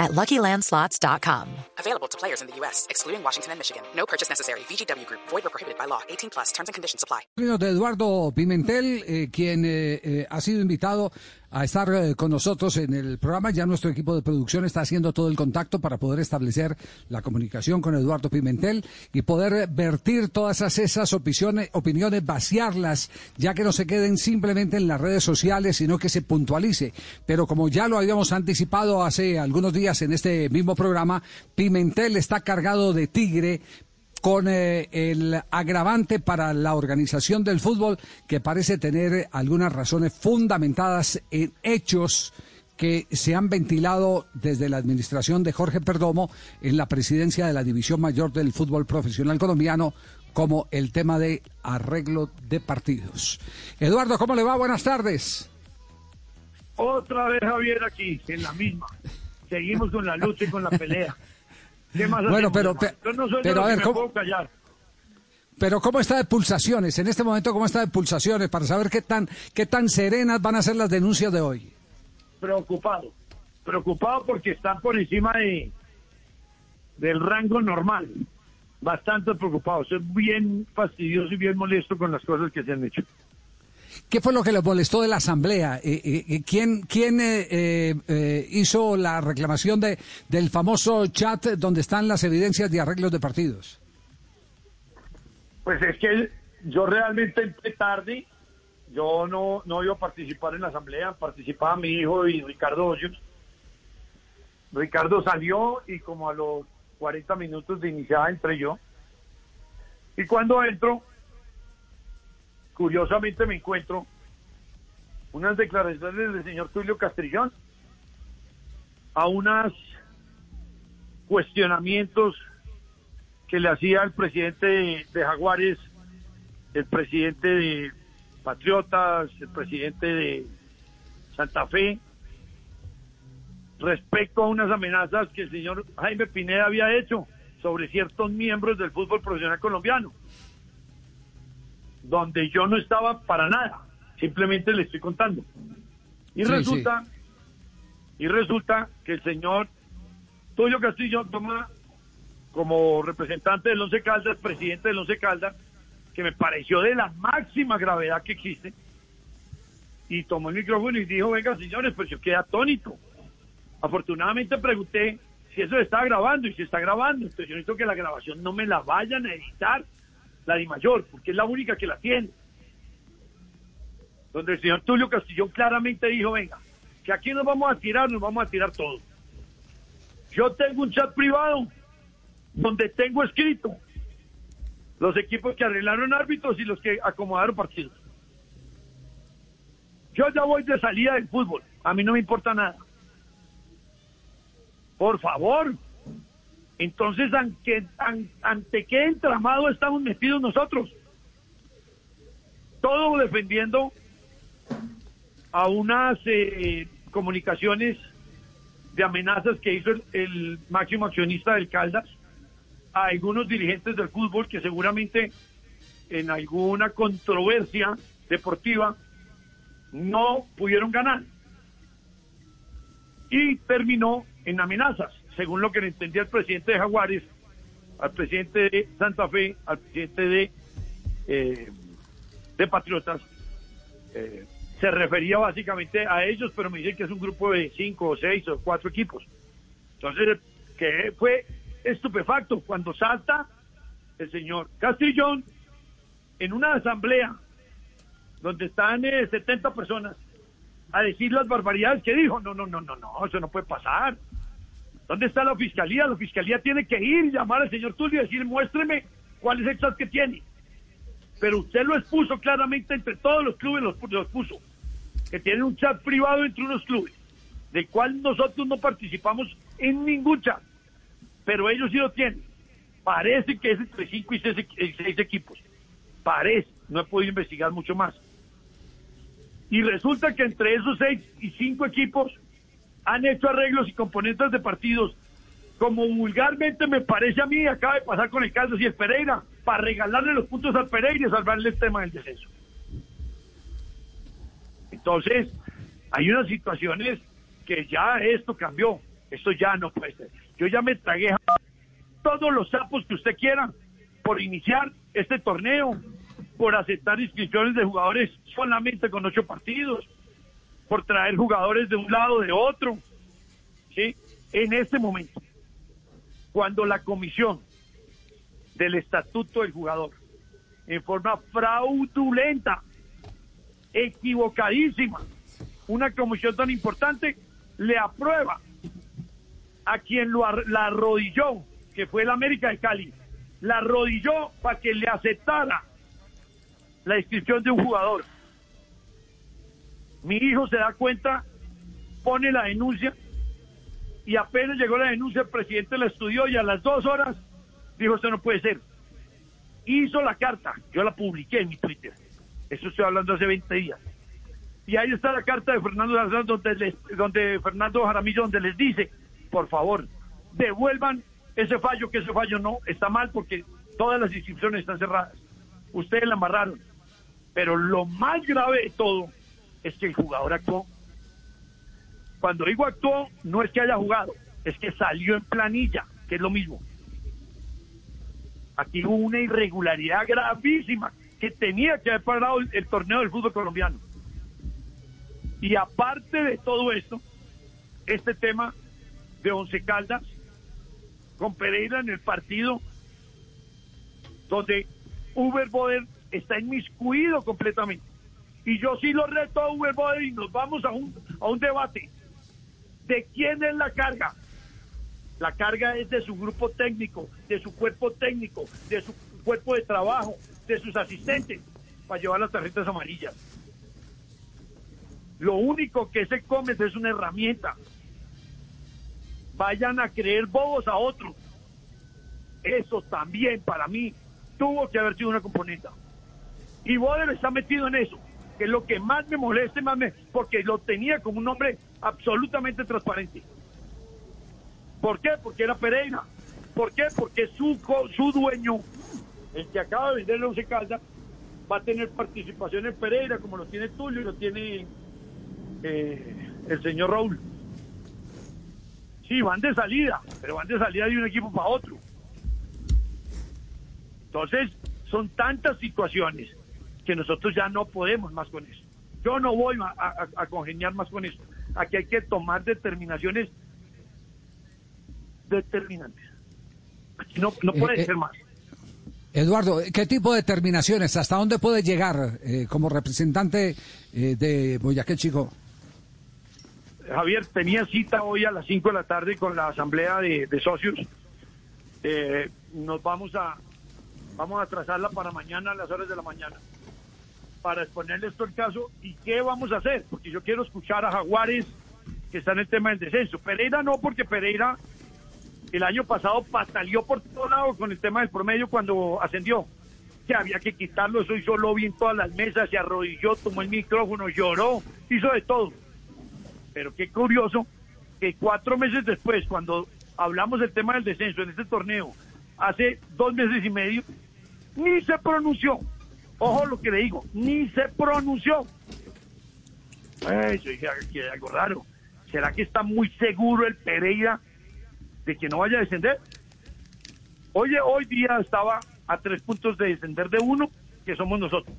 at LuckyLandSlots.com. Available to players in the U.S., excluding Washington and Michigan. No purchase necessary. VGW Group. Void or prohibited by law. 18 plus. Terms and conditions apply. de Eduardo Pimentel, eh, quien eh, eh, ha sido invitado a estar eh, con nosotros en el programa. Ya nuestro equipo de producción está haciendo todo el contacto para poder establecer la comunicación con Eduardo Pimentel y poder vertir todas esas opiniones, opiniones, vaciarlas, ya que no se queden simplemente en las redes sociales, sino que se puntualice. Pero como ya lo habíamos anticipado hace algunos días en este mismo programa, Pimentel está cargado de tigre con eh, el agravante para la organización del fútbol que parece tener algunas razones fundamentadas en hechos que se han ventilado desde la administración de Jorge Perdomo en la presidencia de la División Mayor del Fútbol Profesional Colombiano, como el tema de arreglo de partidos. Eduardo, ¿cómo le va? Buenas tardes. Otra vez Javier aquí, en la misma. Seguimos con la lucha y con la pelea. ¿Qué más bueno, pero, Yo no soy pero a ver, ¿cómo, puedo callar. pero ¿cómo está de pulsaciones? En este momento, ¿cómo está de pulsaciones? Para saber qué tan, qué tan serenas van a ser las denuncias de hoy. Preocupado. Preocupado porque están por encima de del rango normal. Bastante preocupado. Soy bien fastidioso y bien molesto con las cosas que se han hecho. ¿Qué fue lo que le molestó de la Asamblea? Eh, eh, eh, ¿Quién, quién hizo la reclamación de, del famoso chat donde están las evidencias de arreglos de partidos? Pues es que yo realmente entré tarde. Yo no, no iba a participar en la asamblea. Participaba mi hijo y Ricardo Hoyos. Ricardo salió y como a los 40 minutos de iniciada entré yo. Y cuando entro, curiosamente me encuentro unas declaraciones del señor Tulio Castrillón a unos cuestionamientos que le hacía el presidente de, Jaguares, el presidente de Patriotas, el presidente de Santa Fe, respecto a unas amenazas que el señor Jaime Pineda había hecho sobre ciertos miembros del fútbol profesional colombiano, donde yo no estaba para nada, simplemente le estoy contando. Y Sí, resulta, y resulta que el señor Tulio Castillo toma como representante del Once Caldas, presidente del Once Caldas, que me pareció de la máxima gravedad que existe, y tomó el micrófono y dijo, venga señores, pues yo quedé atónito. Afortunadamente pregunté si eso se está grabando y si está grabando, entonces yo necesito que la grabación no me la vayan a editar, la de mayor, porque es la única que la tiene. Donde el señor Tulio Castillón claramente dijo, venga, que aquí nos vamos a tirar, nos vamos a tirar todo. Yo tengo un chat privado donde tengo escrito los equipos que arreglaron árbitros y los que acomodaron partidos. Yo ya voy de salida del fútbol, a mí no me importa nada. Por favor. Entonces, ¿ante, an- ante qué entramado estamos metidos nosotros? Todo defendiendo a unas eh, comunicaciones de amenazas que hizo el máximo accionista del Caldas a algunos dirigentes del fútbol que seguramente en alguna controversia deportiva no pudieron ganar. Y terminó en amenazas, según lo que le entendía el presidente de Jaguares, al presidente de Santa Fe, al presidente de, eh, de Patriotas. eh, se refería básicamente a ellos, pero me dicen que es un grupo de cinco o seis o cuatro equipos. Entonces, que fue estupefacto cuando salta el señor Castrillón en una asamblea donde están eh, 70 personas a decir las barbaridades que dijo. No, no, no, no, no, eso no puede pasar. ¿Dónde está la fiscalía? La fiscalía tiene que ir y llamar al señor Tulio y decir, muéstreme cuál es el chat que tiene. Pero usted lo expuso claramente entre todos los clubes, los, los puso. Que tienen un chat privado entre unos clubes, del cual nosotros no participamos en ningún chat. Pero ellos sí lo tienen. Parece que es entre cinco y seis, y seis equipos. Parece. no he podido investigar mucho más. Y resulta que entre esos seis y cinco equipos han hecho arreglos y componentes de partidos, como vulgarmente me parece a mí, acaba de pasar con el Caldas y el Pereira, para regalarle los puntos al Pereira y salvarle el tema del descenso. Entonces, hay unas situaciones que ya esto cambió, esto ya no puede ser. Yo ya me tragué todos los sapos que usted quiera por iniciar este torneo, por aceptar inscripciones de jugadores solamente con ocho partidos, por traer jugadores de un lado de otro. ¿sí? En este momento, cuando la comisión del estatuto del jugador, en forma fraudulenta, equivocadísima, una comisión tan importante, le aprueba a quien lo, la arrodilló, que fue el América de Cali, la arrodilló para que le aceptara la inscripción de un jugador. Mi hijo se da cuenta, pone la denuncia y apenas llegó la denuncia, el presidente la estudió y a las dos horas dijo, esto no puede ser. Hizo la carta, yo la publiqué en mi Twitter. Eso estoy hablando hace 20 días. Y ahí está la carta de Fernando donde, donde Fernando Jaramillo, donde les dice, por favor, devuelvan ese fallo, que ese fallo no está mal porque todas las inscripciones están cerradas. Ustedes la amarraron. Pero lo más grave de todo es que el jugador actuó. Cuando digo actuó, no es que haya jugado, es que salió en planilla, que es lo mismo. Aquí hubo una irregularidad gravísima que tenía que haber parado el, torneo del fútbol colombiano. Y aparte de todo esto, este tema de Once Caldas con Pereira en el partido donde Uber Boder está inmiscuido completamente. Y yo sí lo reto a Uber Boder y nos vamos a un, a un debate. ¿De quién es la carga? La carga es de su grupo técnico, de su cuerpo técnico, de su cuerpo de trabajo, de sus asistentes, para llevar las tarjetas amarillas. Lo único que se come es una herramienta. Vayan a creer bobos a otros. Eso también para mí tuvo que haber sido una componente. Y Boder está metido en eso, que es lo que más me molesta, más porque lo tenía como un hombre absolutamente transparente. ¿Por qué? Porque era Pereira. ¿Por qué? Porque su, su dueño, el que acaba de venderle Once Caldas, va a tener participación en Pereira, como lo tiene Tulio y lo tiene eh, el señor Raúl. Sí, van de salida, pero van de salida de un equipo para otro. Entonces, son tantas situaciones que nosotros ya no podemos más con eso. Yo no voy a, congeniar más con eso. Aquí hay que tomar determinaciones determinantes. no, no puede eh, eh, ser más. Eduardo, ¿qué tipo de determinaciones? ¿Hasta dónde puede llegar eh, como representante de Boyacá Chico? Javier, tenía cita hoy a las 5 de la tarde con la asamblea de, de socios. nos vamos a vamos a trazarla para mañana a las horas de la mañana para exponerles todo el caso y qué vamos a hacer, porque yo quiero escuchar a Jaguares que está en el tema del descenso. Pereira no, porque Pereira el año pasado pataleó por todos lados con el tema del promedio cuando ascendió. Que había que quitarlo, eso hizo lobby en todas las mesas, se arrodilló, tomó el micrófono, lloró, hizo de todo. Pero qué curioso que cuatro meses después, cuando hablamos del tema del descenso en este torneo, hace dos meses y medio, ni se pronunció. Ojo lo que le digo, ni se pronunció. Eso dije algo raro. ¿Será que está muy seguro el Pereira de que no vaya a descender? Oye, hoy día estaba a tres puntos de descender de uno, que somos nosotros,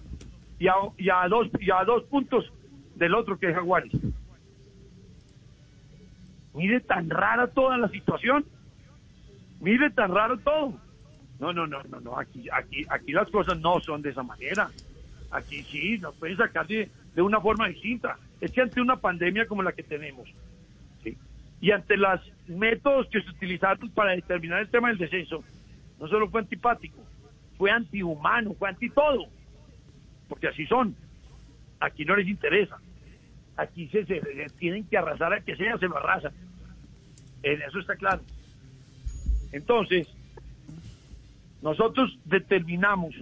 y a, dos, y a dos puntos del otro, que es Jaguares. Mire tan rara toda la situación. Mire tan raro todo. No, no, no, no, no. Aquí, aquí, aquí las cosas no son de esa manera. Aquí sí, nos pueden sacar de, una forma distinta. Es que ante una pandemia como la que tenemos, y ante los métodos que se utilizaron para determinar el tema del descenso, no solo fue antipático, fue antihumano, fue anti todo. Porque así son. Aquí no les interesa. Aquí se, se, tienen que arrasar a que sea, se lo arrasan. En eso está claro. Entonces, nosotros determinamos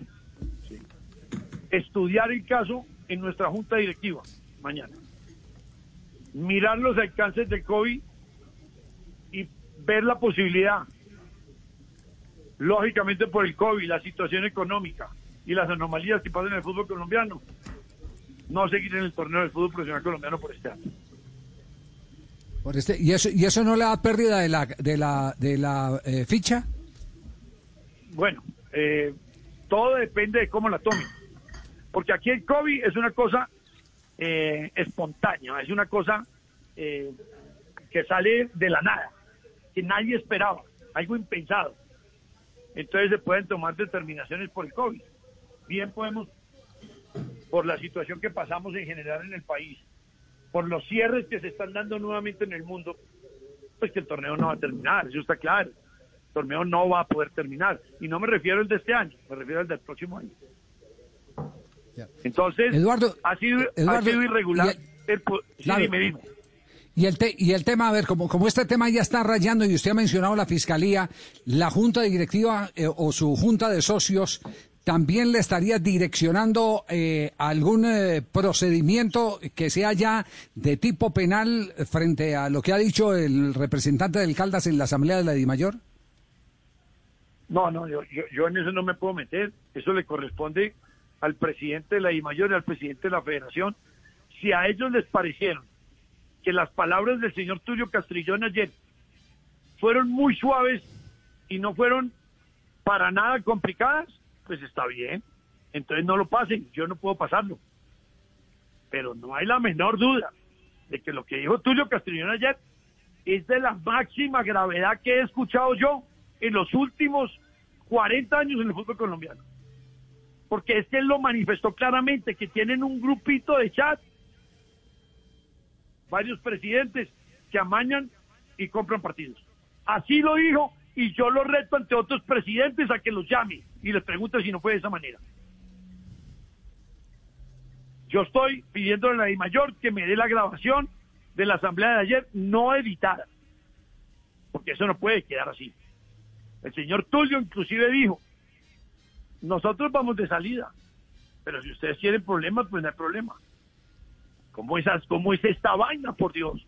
estudiar el caso en nuestra junta directiva mañana. Mirar los alcances del COVID y ver la posibilidad, lógicamente por el COVID, la situación económica y las anomalías que pasan en el fútbol colombiano, no seguir en el torneo del fútbol profesional colombiano por este año. Por este, ¿y, eso, ¿Y eso no le da pérdida de la, de la, de la eh, ficha? Bueno, eh, todo depende de cómo la tomen. Porque aquí el COVID es una cosa eh, espontánea, es una cosa eh, que sale de la nada, que nadie esperaba, algo impensado. Entonces se pueden tomar determinaciones por el COVID. Bien podemos, por la situación que pasamos en general en el país, por los cierres que se están dando nuevamente en el mundo, pues que el torneo no va a terminar, eso está claro. Torneo no va a poder terminar. Y no me refiero al de este año, me refiero al del próximo año. Entonces, Eduardo, ha, sido, Eduardo, ha sido irregular. y el- sí. Y el, te- y el tema, a ver, como, como este tema ya está rayando y usted ha mencionado la fiscalía, la junta directiva eh, o su junta de socios también le estaría direccionando eh, algún eh, procedimiento que sea ya de tipo penal frente a lo que ha dicho el representante del Caldas en la asamblea de la Dimayor. No, no, yo, yo, yo en eso no me puedo meter. Eso le corresponde al presidente de la DIMAYOR y al presidente de la federación. Si a ellos les parecieron que las palabras del señor Tulio Castrillón ayer fueron muy suaves y no fueron para nada complicadas, pues está bien. Entonces no lo pasen, yo no puedo pasarlo. Pero no hay la menor duda de que lo que dijo Tulio Castrillón ayer es de la máxima gravedad que he escuchado yo en los últimos 40 años en el fútbol colombiano. Porque es que él lo manifestó claramente, que tienen un grupito de chat, varios presidentes que amañan y compran partidos. Así lo dijo y yo lo reto ante otros presidentes a que los llame y les pregunte si no fue de esa manera. Yo estoy pidiendo a la mayor que me dé la grabación de la asamblea de ayer no editada, porque eso no puede quedar así. El señor Tulio inclusive dijo, nosotros vamos de salida, pero si ustedes quieren problemas, pues no hay problema. ¿Cómo, esas, cómo es esta vaina, por Dios?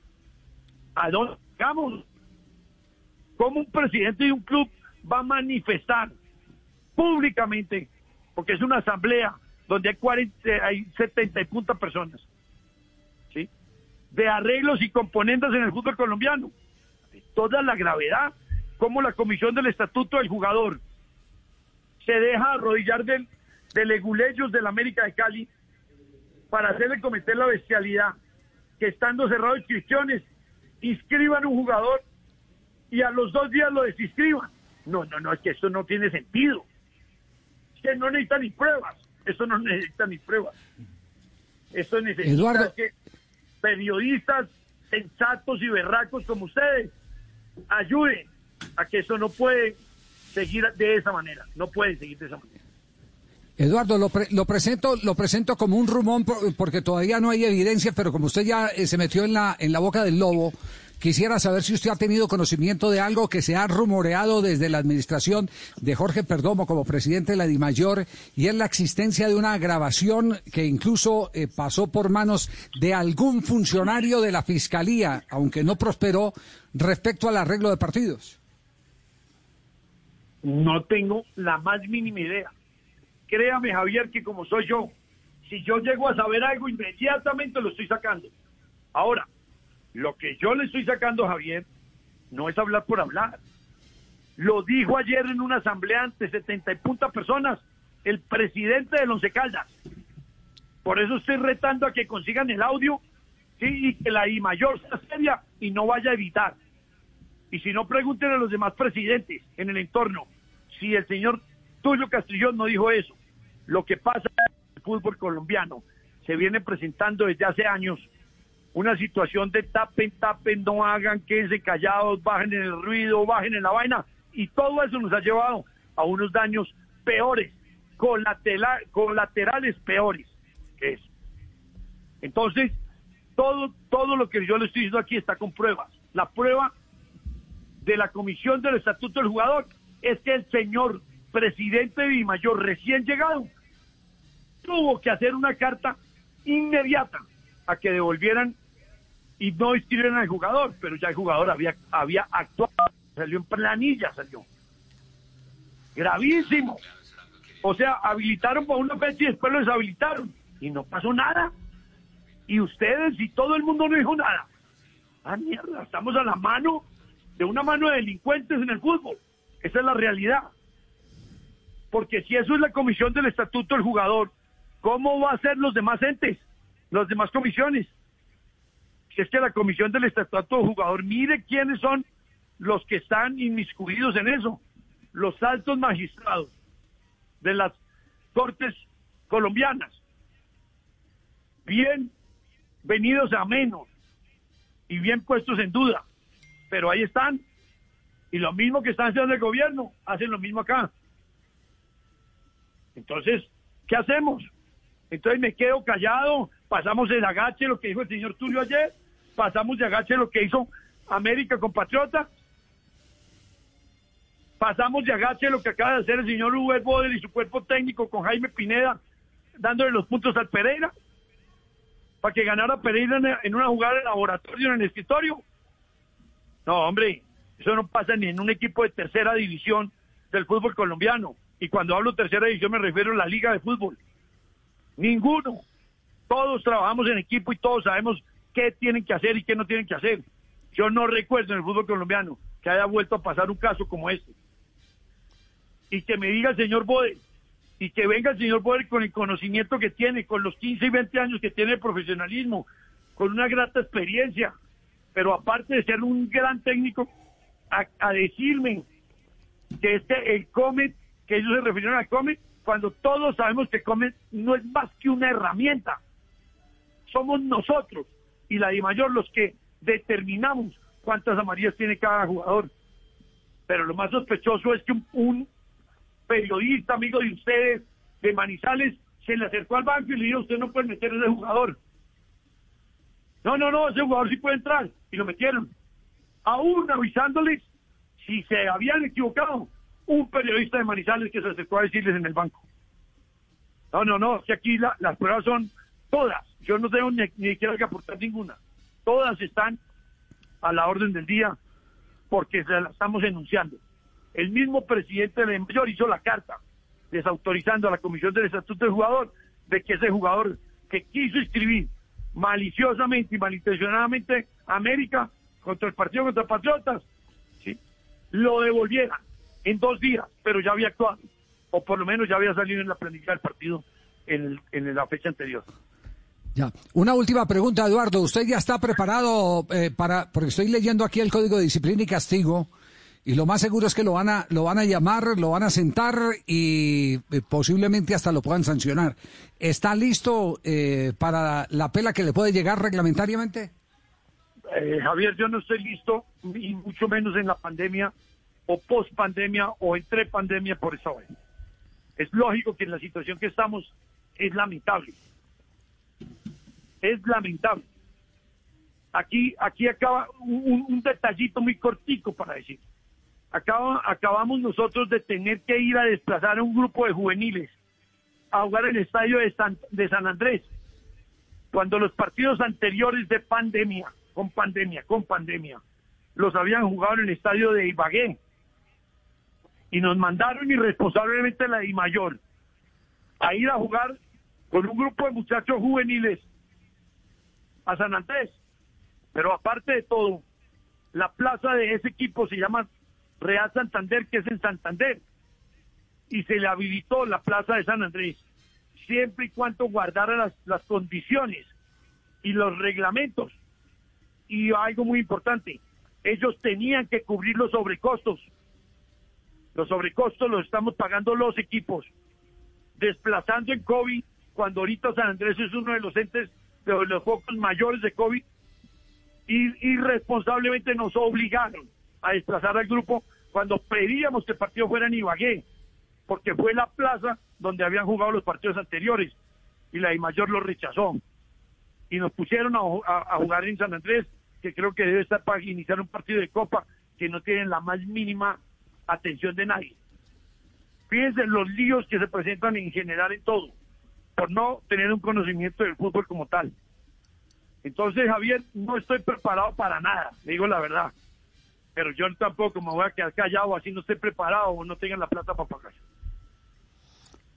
¿A dónde vamos? ¿Cómo un presidente de un club va a manifestar públicamente, porque es una asamblea donde hay, 40, hay 70 y punta personas, ¿sí? de arreglos y componentes en el fútbol colombiano? Toda la gravedad, como la comisión del estatuto del jugador se deja arrodillar del, de leguleyos del América de Cali para hacerle cometer la bestialidad que estando cerrado inscripciones inscriban un jugador y a los dos días lo desinscriban. No, no, no, es que esto no tiene sentido. Es que no necesita ni pruebas. Eso no necesita ni pruebas. Eso necesita Eduardo. que periodistas sensatos y berracos como ustedes ayuden a que eso no puede seguir de esa manera. No puede seguir de esa manera. Eduardo, lo, pre- lo presento lo presento como un rumón por- porque todavía no hay evidencia, pero como usted ya eh, se metió en la en la boca del lobo, quisiera saber si usted ha tenido conocimiento de algo que se ha rumoreado desde la administración de Jorge Perdomo como presidente de la DIMAYOR y es la existencia de una grabación que incluso eh, pasó por manos de algún funcionario de la Fiscalía, aunque no prosperó, respecto al arreglo de partidos. No tengo la más mínima idea. Créame, Javier, que como soy yo, si yo llego a saber algo, inmediatamente lo estoy sacando. Ahora, lo que yo le estoy sacando, Javier, no es hablar por hablar. Lo dijo ayer en una asamblea ante 70 y punta personas el presidente del Once Caldas. Por eso estoy retando a que consigan el audio y que la I mayor sea seria y no vaya a evitar. Y si no, pregunten a los demás presidentes en el entorno si el señor Tulio Castrillón no dijo eso. Lo que pasa en el fútbol colombiano se viene presentando desde hace años una situación de tapen, tapen, no hagan, quédense callados, bajen en el ruido, bajen en la vaina. Y todo eso nos ha llevado a unos daños peores, colatela- colaterales peores que eso. Entonces, todo, todo lo que yo le estoy diciendo aquí está con pruebas. La prueba de la comisión del estatuto del jugador es que el señor presidente de Mayor recién llegado tuvo que hacer una carta inmediata a que devolvieran y no inscribieran al jugador, pero ya el jugador había, había actuado, salió en planilla, salió. Gravísimo. O sea, habilitaron para una fecha y después lo deshabilitaron. Y no pasó nada. Y ustedes y todo el mundo no dijo nada. Ah, mierda, estamos a la mano de una mano de delincuentes en el fútbol. Esa es la realidad. Porque si eso es la comisión del estatuto del jugador, ¿cómo va a ser los demás entes, las demás comisiones? Si es que la comisión del estatuto del jugador, mire quiénes son los que están inmiscuidos en eso. Los altos magistrados de las cortes colombianas. Bien venidos a menos y bien puestos en duda. Pero ahí están. Y lo mismo que están haciendo el gobierno, hacen lo mismo acá. Entonces, ¿qué hacemos? Entonces me quedo callado, pasamos el agache, lo que dijo el señor Tulio ayer, pasamos de agache lo que hizo América con Patriota, pasamos de agache lo que acaba de hacer el señor Uber Boder y su cuerpo técnico con Jaime Pineda, dándole los puntos al Pereira, para que ganara Pereira en una jugada de laboratorio en el escritorio. No, hombre, eso no pasa ni en un equipo de tercera división del fútbol colombiano. Y cuando hablo tercera división me refiero a la liga de fútbol. Ninguno. Todos trabajamos en equipo y todos sabemos qué tienen que hacer y qué no tienen que hacer. Yo no recuerdo en el fútbol colombiano que haya vuelto a pasar un caso como este. Y que me diga el señor Bode, y que venga el señor Bode con el conocimiento que tiene, con los 15 y 20 años que tiene de profesionalismo, con una grata experiencia, pero aparte de ser un gran técnico, a, decirme que este, el Comet, que ellos se refirieron al Comet, cuando todos sabemos que Comet no es más que una herramienta. Somos nosotros y la de mayor los que determinamos cuántas amarillas tiene cada jugador. Pero lo más sospechoso es que un, periodista amigo de ustedes, de Manizales, se le acercó al banco y le dijo, usted no puede meter a ese jugador. No, no, no, ese jugador sí puede entrar. Y lo metieron. Aún avisándoles si se habían equivocado. Un periodista de Manizales que se acercó a decirles en el banco. No, no, no, que aquí las pruebas son todas. Yo no tengo ni, ni siquiera que aportar ninguna. Todas están a la orden del día porque se la estamos enunciando. El mismo presidente de Mayor hizo la carta desautorizando a la Comisión del Estatuto del Jugador de que ese jugador que quiso inscribir maliciosamente y malintencionadamente América contra el partido contra Patriotas. Lo devolviera en dos días, pero ya había actuado, o por lo menos ya había salido en la planificación del partido en, en la fecha anterior. Ya. Una última pregunta, Eduardo. ¿Usted ya está preparado eh, para, porque estoy leyendo aquí el Código de Disciplina y Castigo, y lo más seguro es que lo van a, lo van a llamar, lo van a sentar y eh, posiblemente hasta lo puedan sancionar. ¿Está listo eh, para la pela que le puede llegar reglamentariamente? Javier, yo no estoy listo, y mucho menos en la pandemia, o post pandemia, o entre pandemia por esa vez. Es lógico que en la situación que estamos es lamentable es lamentable. Aquí, aquí acaba un, detallito muy cortico para decir. Acaba, acabamos nosotros de tener que ir a desplazar a un grupo de juveniles a jugar el estadio de San, de San Andrés, cuando los partidos anteriores de pandemia, con pandemia, con pandemia, los habían jugado en el estadio de Ibagué. Y nos mandaron irresponsablemente la I mayor a ir a jugar con un grupo de muchachos juveniles a San Andrés. Pero aparte de todo, la plaza de ese equipo se llama Real Santander, que es en Santander. Y se le habilitó la plaza de San Andrés, siempre y cuando guardara las condiciones y los reglamentos. Y algo muy importante, ellos tenían que cubrir los sobrecostos. Los sobrecostos los estamos pagando los equipos, desplazando en COVID, cuando ahorita San Andrés es uno de los entes de los focos mayores de COVID y irresponsablemente nos obligaron a desplazar al grupo cuando pedíamos que el partido fuera en Ibagué, porque fue la plaza donde habían jugado los partidos anteriores y la I mayor lo rechazó. Y nos pusieron a, jugar en San Andrés, que creo que debe estar para iniciar un partido de Copa que no tienen la más mínima atención de nadie. Fíjense los líos que se presentan en general en todo. por no tener un conocimiento del fútbol como tal. Entonces, Javier, no estoy preparado para nada, digo la verdad. Pero yo tampoco me voy a quedar callado así no estoy preparado o no tengan la plata para pagar.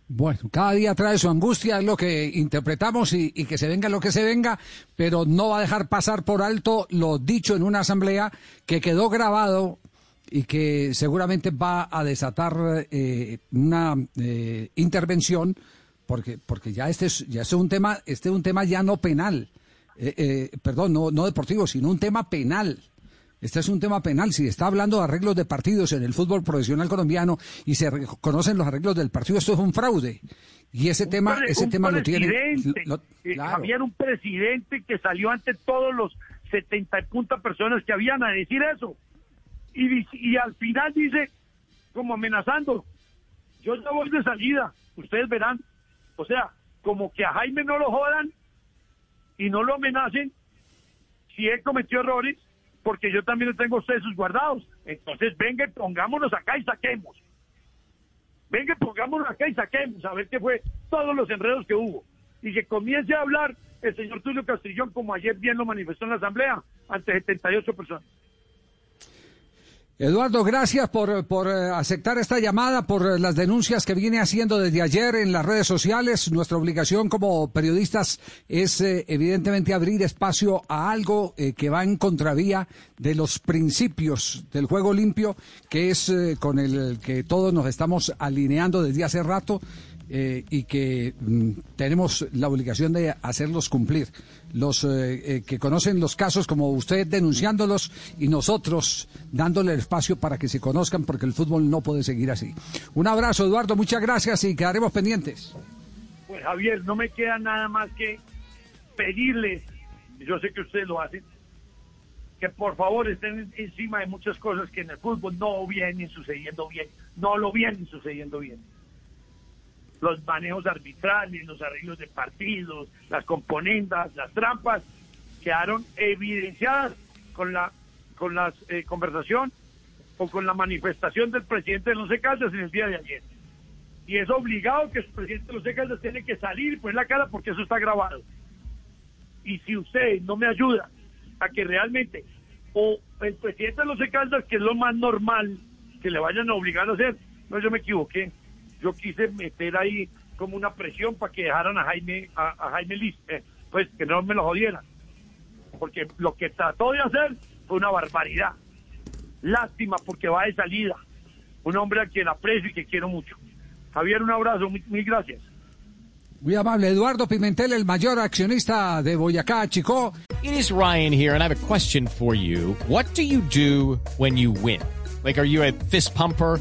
Bueno, cada día trae su angustia, es lo que interpretamos y, que se venga lo que se venga, pero no va a dejar pasar por alto lo dicho en una asamblea que quedó grabado y que seguramente va a desatar eh, una eh, intervención porque porque ya este es ya es un tema este es un tema ya no penal eh, perdón no no deportivo sino un tema penal este es un tema penal. Si está hablando de arreglos de partidos en el fútbol profesional colombiano y se conocen los arreglos del partido, esto es un fraude. Y ese tema, ese tema lo tiene. Lo, claro. Había un presidente que salió ante todos los 70 y punta personas que habían a decir eso. Y, y al final dice, como amenazando, yo ya voy de salida, ustedes verán. O sea, como que a Jaime no lo jodan y no lo amenacen si él cometió errores porque yo también tengo sesos guardados. Entonces, venga, pongámonos acá y saquemos. Venga, pongámonos acá y saquemos, a ver qué fue todos los enredos que hubo. Y que comience a hablar el señor Tulio Castrillón, como ayer bien lo manifestó en la Asamblea, ante 78 personas. Eduardo, gracias por, por aceptar esta llamada, por las denuncias que viene haciendo desde ayer en las redes sociales. Nuestra obligación como periodistas es eh, evidentemente abrir espacio a algo eh, que va en contravía de los principios del juego limpio, que es eh, con el que todos nos estamos alineando desde hace rato. Eh, y que mm, tenemos la obligación de hacerlos cumplir. Los eh, eh, que conocen los casos como usted denunciándolos y nosotros dándole el espacio para que se conozcan porque el fútbol no puede seguir así. Un abrazo Eduardo, muchas gracias y quedaremos pendientes. Pues Javier, no me queda nada más que pedirles, yo sé que ustedes lo hacen, que por favor estén encima de muchas cosas que en el fútbol no vienen sucediendo bien, no lo vienen sucediendo bien los manejos arbitrales, los arreglos de partidos, las componendas, las trampas, quedaron evidenciadas con la con la eh, conversación o con la manifestación del presidente de los Caldas en el día de ayer. Y es obligado que el presidente de los Caldas tiene que salir y poner la cara porque eso está grabado. Y si usted no me ayuda a que realmente, o el presidente de los Caldas, que es lo más normal que le vayan a obligar a hacer, no, yo me equivoqué yo quise meter ahí como una presión para que dejaran a Jaime, a, Jaime Liz, eh, pues que no me lo jodieran. Porque lo que trató de hacer fue una barbaridad. Lástima porque va de salida. Un hombre a quien aprecio y que quiero mucho. Javier, un abrazo, mil, gracias. Muy amable. Eduardo Pimentel, el mayor accionista de Boyacá, Chico. It is Ryan here, and I have a question for you. What do you do when you win? Like, are you a fist pumper?